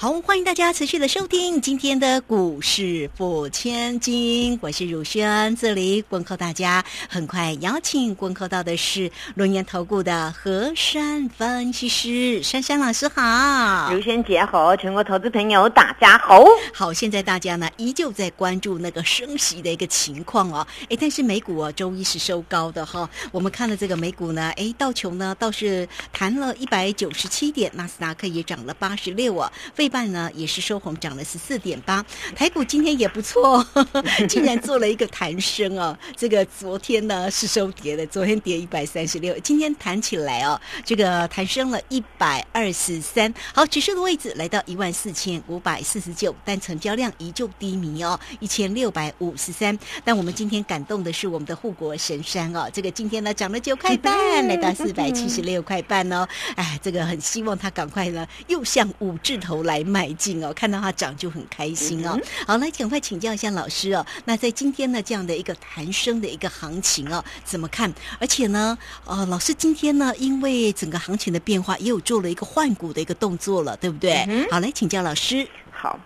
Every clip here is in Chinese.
好，欢迎大家持续的收听今天的股市付千金，我是汝轩，这里问候大家。很快邀请问候到的是轮研投顾的何山分析师珊珊老师，好，汝轩姐好，全国投资朋友大家好。好，现在大家呢依旧在关注那个升息的一个情况哦，哎，但是美股啊周一是收高的哈，我们看了这个美股呢，哎，道琼呢倒是弹了一百九十七点，纳斯达克也涨了八十六啊，费。半呢也是收红，涨了十四点八。台股今天也不错，竟然做了一个弹升哦。这个昨天呢是收跌的，昨天跌一百三十六，今天弹起来哦，这个弹升了一百二十三。好，指数的位置来到一万四千五百四十九，但成交量依旧低迷哦，一千六百五十三。但我们今天感动的是我们的护国神山哦，这个今天呢涨了九块半，来到四百七十六块半哦。哎，这个很希望它赶快呢又向五字头来。迈进哦，看到它涨就很开心哦。好，来赶快请教一下老师哦。那在今天呢这样的一个弹升的一个行情哦，怎么看？而且呢，呃，老师今天呢，因为整个行情的变化，也有做了一个换股的一个动作了，对不对？好，来请教老师。好。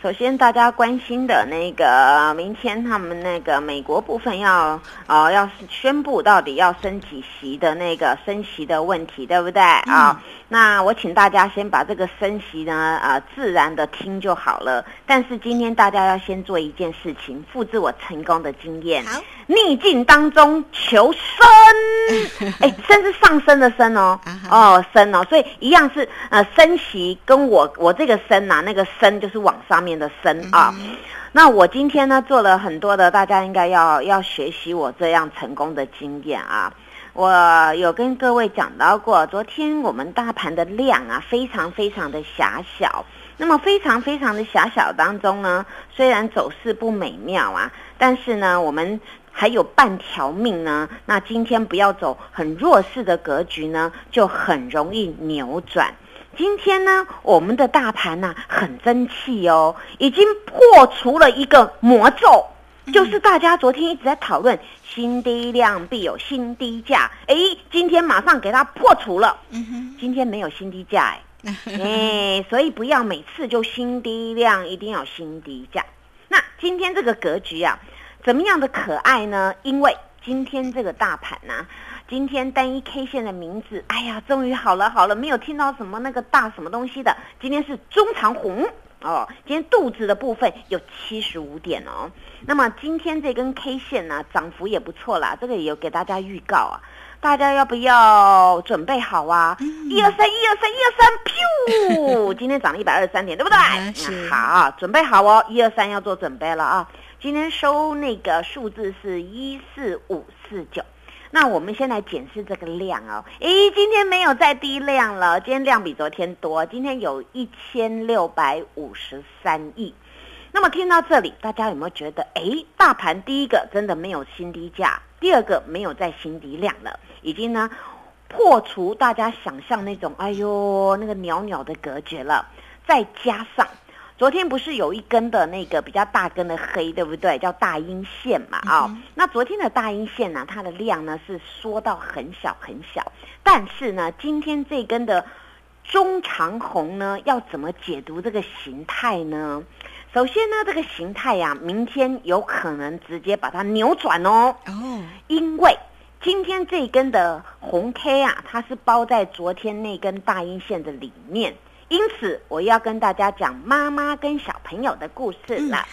首先，大家关心的那个明天他们那个美国部分要啊要宣布到底要升几席的那个升席的问题，对不对啊？那我请大家先把这个升息呢啊自然的听就好了。但是今天大家要先做一件事情，复制我成功的经验。好。逆境当中求生，哎，升是上升的升哦，哦升哦，所以一样是呃升息，跟我我这个升呐，那个升就是往上面的深啊。那我今天呢做了很多的，大家应该要要学习我这样成功的经验啊。我有跟各位讲到过，昨天我们大盘的量啊非常非常的狭小，那么非常非常的狭小当中呢，虽然走势不美妙啊，但是呢我们。还有半条命呢，那今天不要走很弱势的格局呢，就很容易扭转。今天呢，我们的大盘呢很争气哦，已经破除了一个魔咒，就是大家昨天一直在讨论新低量必有新低价，哎，今天马上给它破除了。今天没有新低价，哎，哎，所以不要每次就新低量，一定要新低价。那今天这个格局啊。怎么样的可爱呢？因为今天这个大盘呢，今天单一 K 线的名字，哎呀，终于好了好了，没有听到什么那个大什么东西的。今天是中长红哦，今天肚子的部分有七十五点哦。那么今天这根 K 线呢，涨幅也不错啦，这个也有给大家预告啊，大家要不要准备好啊？一二三，一二三，一二三，噗！今天涨了一百二十三点，对不对？好，准备好哦，一二三要做准备了啊。今天收那个数字是一四五四九，那我们先来检视这个量哦。诶，今天没有再低量了，今天量比昨天多，今天有一千六百五十三亿。那么听到这里，大家有没有觉得，诶，大盘第一个真的没有新低价，第二个没有再新低量了，已经呢破除大家想象那种哎呦那个袅袅的隔绝了，再加上。昨天不是有一根的那个比较大根的黑，对不对？叫大阴线嘛，啊，那昨天的大阴线呢，它的量呢是缩到很小很小，但是呢，今天这根的中长红呢，要怎么解读这个形态呢？首先呢，这个形态呀，明天有可能直接把它扭转哦，哦，因为今天这根的红 K 啊，它是包在昨天那根大阴线的里面。因此，我要跟大家讲妈妈跟小朋友的故事了。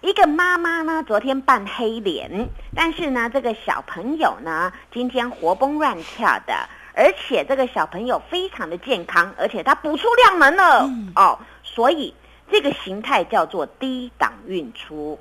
一个妈妈呢，昨天扮黑脸，但是呢，这个小朋友呢，今天活蹦乱跳的，而且这个小朋友非常的健康，而且他补出量能了哦，所以这个形态叫做低档运出。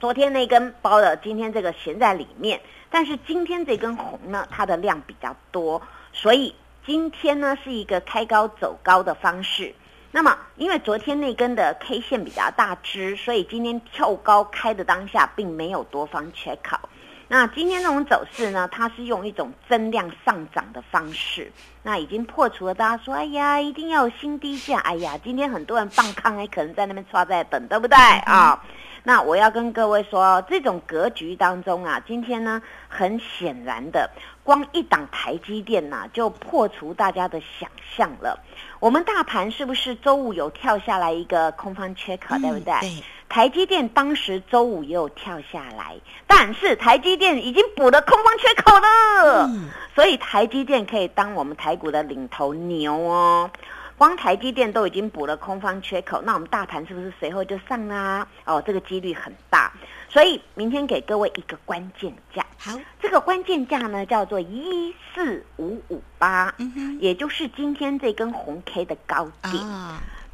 昨天那根包的，今天这个悬在里面，但是今天这根红呢，它的量比较多，所以。今天呢是一个开高走高的方式，那么因为昨天那根的 K 线比较大支，所以今天跳高开的当下并没有多方缺口。那今天这种走势呢，它是用一种增量上涨的方式，那已经破除了大家说，哎呀，一定要新低价，哎呀，今天很多人放康哎，可能在那边抓在等，对不对啊？那我要跟各位说，这种格局当中啊，今天呢，很显然的，光一档台积电呐，就破除大家的想象了。我们大盘是不是周五有跳下来一个空方缺口，对不对？对。台积电当时周五也有跳下来，但是台积电已经补了空方缺口了，所以台积电可以当我们台股的领头牛哦。光台积电都已经补了空方缺口，那我们大盘是不是随后就上啦？哦，这个几率很大，所以明天给各位一个关键价。好，这个关键价呢叫做一四五五八，也就是今天这根红 K 的高点。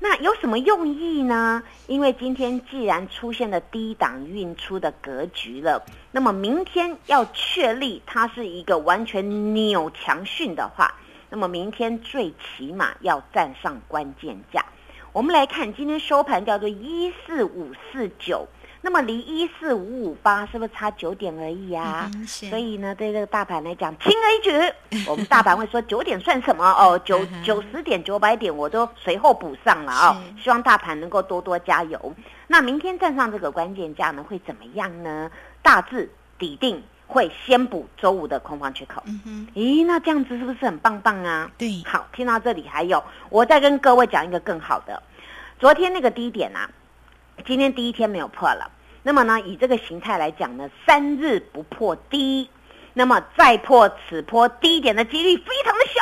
那有什么用意呢？因为今天既然出现了低档运出的格局了，那么明天要确立它是一个完全扭强讯的话。那么明天最起码要站上关键价。我们来看今天收盘叫做一四五四九，那么离一四五五八是不是差九点而已啊？所以呢，对这个大盘来讲，轻而易举。我们大盘会说九点算什么？哦，九九十点、九百点我都随后补上了啊！希望大盘能够多多加油。那明天站上这个关键价呢，会怎么样呢？大致底定。会先补周五的空方缺口，嗯哼。咦，那这样子是不是很棒棒啊？对，好，听到这里还有，我再跟各位讲一个更好的。昨天那个低点啊，今天第一天没有破了，那么呢，以这个形态来讲呢，三日不破低，那么再破此波低点的几率非常的小，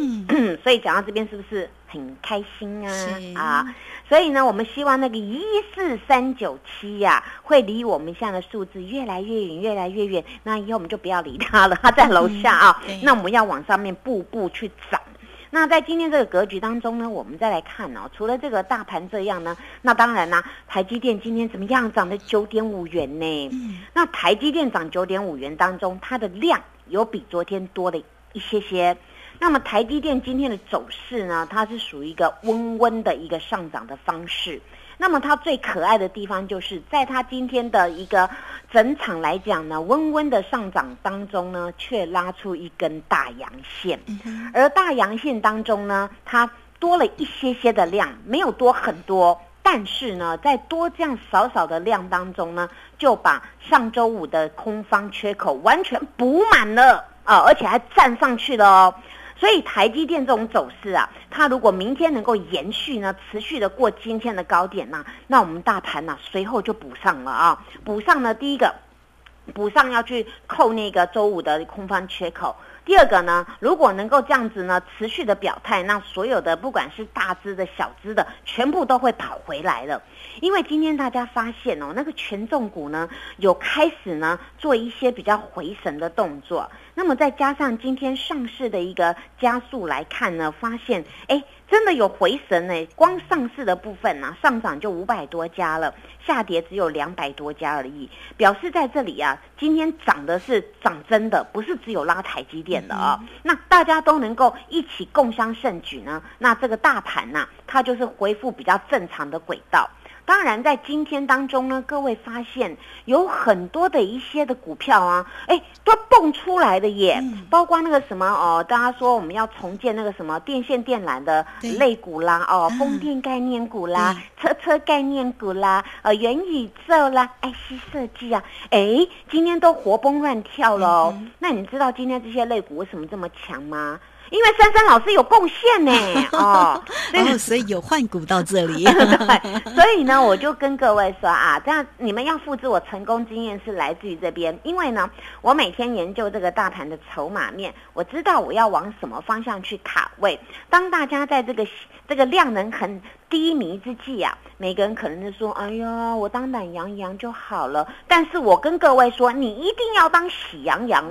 嗯，所以讲到这边是不是很开心啊？啊。所以呢，我们希望那个一四三九七呀，会离我们现在的数字越来越远，越来越远。那以后我们就不要理它了，它在楼下啊。那我们要往上面步步去涨。那在今天这个格局当中呢，我们再来看哦，除了这个大盘这样呢，那当然啦，台积电今天怎么样？涨了九点五元呢？那台积电涨九点五元当中，它的量有比昨天多了一些些。那么台积电今天的走势呢？它是属于一个温温的一个上涨的方式。那么它最可爱的地方，就是在它今天的一个整场来讲呢，温温的上涨当中呢，却拉出一根大阳线。而大阳线当中呢，它多了一些些的量，没有多很多，但是呢，在多这样少少的量当中呢，就把上周五的空方缺口完全补满了啊，而且还站上去了哦。所以台积电这种走势啊，它如果明天能够延续呢，持续的过今天的高点呢，那我们大盘呢随后就补上了啊，补上呢第一个，补上要去扣那个周五的空方缺口。第二个呢，如果能够这样子呢，持续的表态，那所有的不管是大只的小只的，全部都会跑回来了。因为今天大家发现哦，那个权重股呢，有开始呢做一些比较回神的动作。那么再加上今天上市的一个加速来看呢，发现哎。真的有回神呢，光上市的部分呢，上涨就五百多家了，下跌只有两百多家而已，表示在这里啊，今天涨的是涨真的，不是只有拉台积电的啊。那大家都能够一起共襄盛举呢，那这个大盘呐，它就是恢复比较正常的轨道。当然，在今天当中呢，各位发现有很多的一些的股票啊，哎，都蹦出来的耶，包括那个什么哦，大家说我们要重建那个什么电线电缆的类股啦，哦，风电概念股啦，车车概念股啦，呃，元宇宙啦，IC 设计啊，哎，今天都活蹦乱跳喽。那你知道今天这些类股为什么这么强吗？因为珊珊老师有贡献呢，哦，所以有换股到这里，对，所以呢，我就跟各位说啊，这样你们要复制我成功经验是来自于这边，因为呢，我每天研究这个大盘的筹码面，我知道我要往什么方向去卡位。当大家在这个这个量能很低迷之际啊，每个人可能就说：“哎呀，我当懒羊羊就好了。”但是我跟各位说，你一定要当喜羊羊，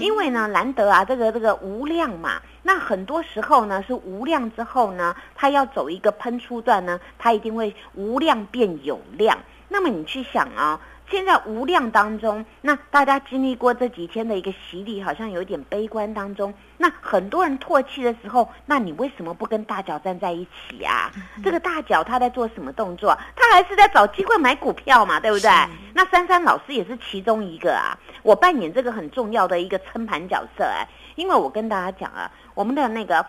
因为呢，难得啊，这个这个无量嘛。那很多时候呢，是无量之后呢，它要走一个喷出段呢，它一定会无量变有量。那么你去想啊，现在无量当中，那大家经历过这几天的一个洗礼，好像有点悲观当中。那很多人唾弃的时候，那你为什么不跟大脚站在一起呀？这个大脚他在做什么动作？他还是在找机会买股票嘛，对不对？那珊珊老师也是其中一个啊。我扮演这个很重要的一个撑盘角色哎，因为我跟大家讲啊，我们的那个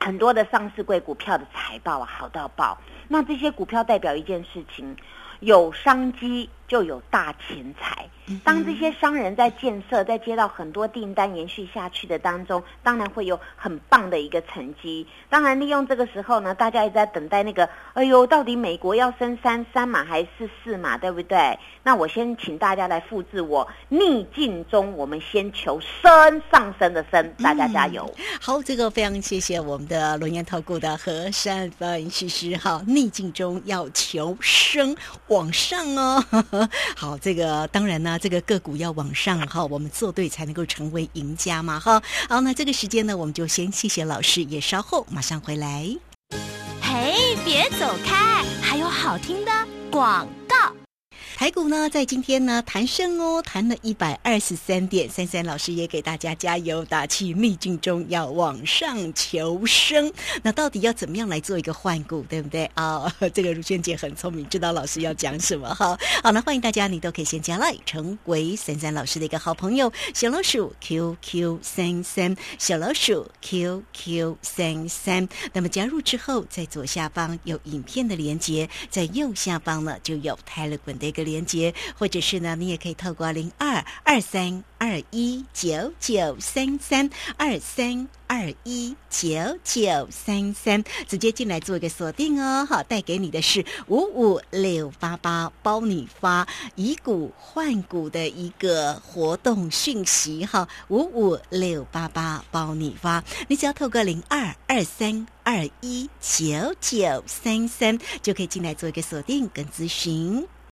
很多的上市贵股票的财报啊，好到爆。那这些股票代表一件事情。有商机就有大钱财。当这些商人在建设，在接到很多订单延续下去的当中，当然会有很棒的一个成绩。当然，利用这个时候呢，大家一直在等待那个，哎呦，到底美国要升三三码还是四码，对不对？那我先请大家来复制我逆境中，我们先求升上升的升，大家加油。好，这个非常谢谢我们的龙岩投顾的和山分析师。哈，逆境中要求升往上哦。好，这个当然呢。这个个股要往上哈，我们做对才能够成为赢家嘛哈。好，那这个时间呢，我们就先谢谢老师，也稍后马上回来。嘿，别走开，还有好听的广。台股呢，在今天呢弹升哦，弹了一百二十三点。三三老师也给大家加油打气，逆境中要往上求生。那到底要怎么样来做一个换股，对不对啊？这个如萱姐很聪明，知道老师要讲什么哈。好，那欢迎大家，你都可以先加来成为三三老师的一个好朋友，小老鼠 QQ 三三，小老鼠 QQ 三三。那么加入之后，在左下方有影片的连接，在右下方呢就有泰勒滚的一个。连接，或者是呢，你也可以透过零二二三二一九九三三二三二一九九三三直接进来做一个锁定哦。好，带给你的是五五六八八包你发以股换股的一个活动讯息哈，五五六八八包你发，你只要透过零二二三二一九九三三就可以进来做一个锁定跟咨询。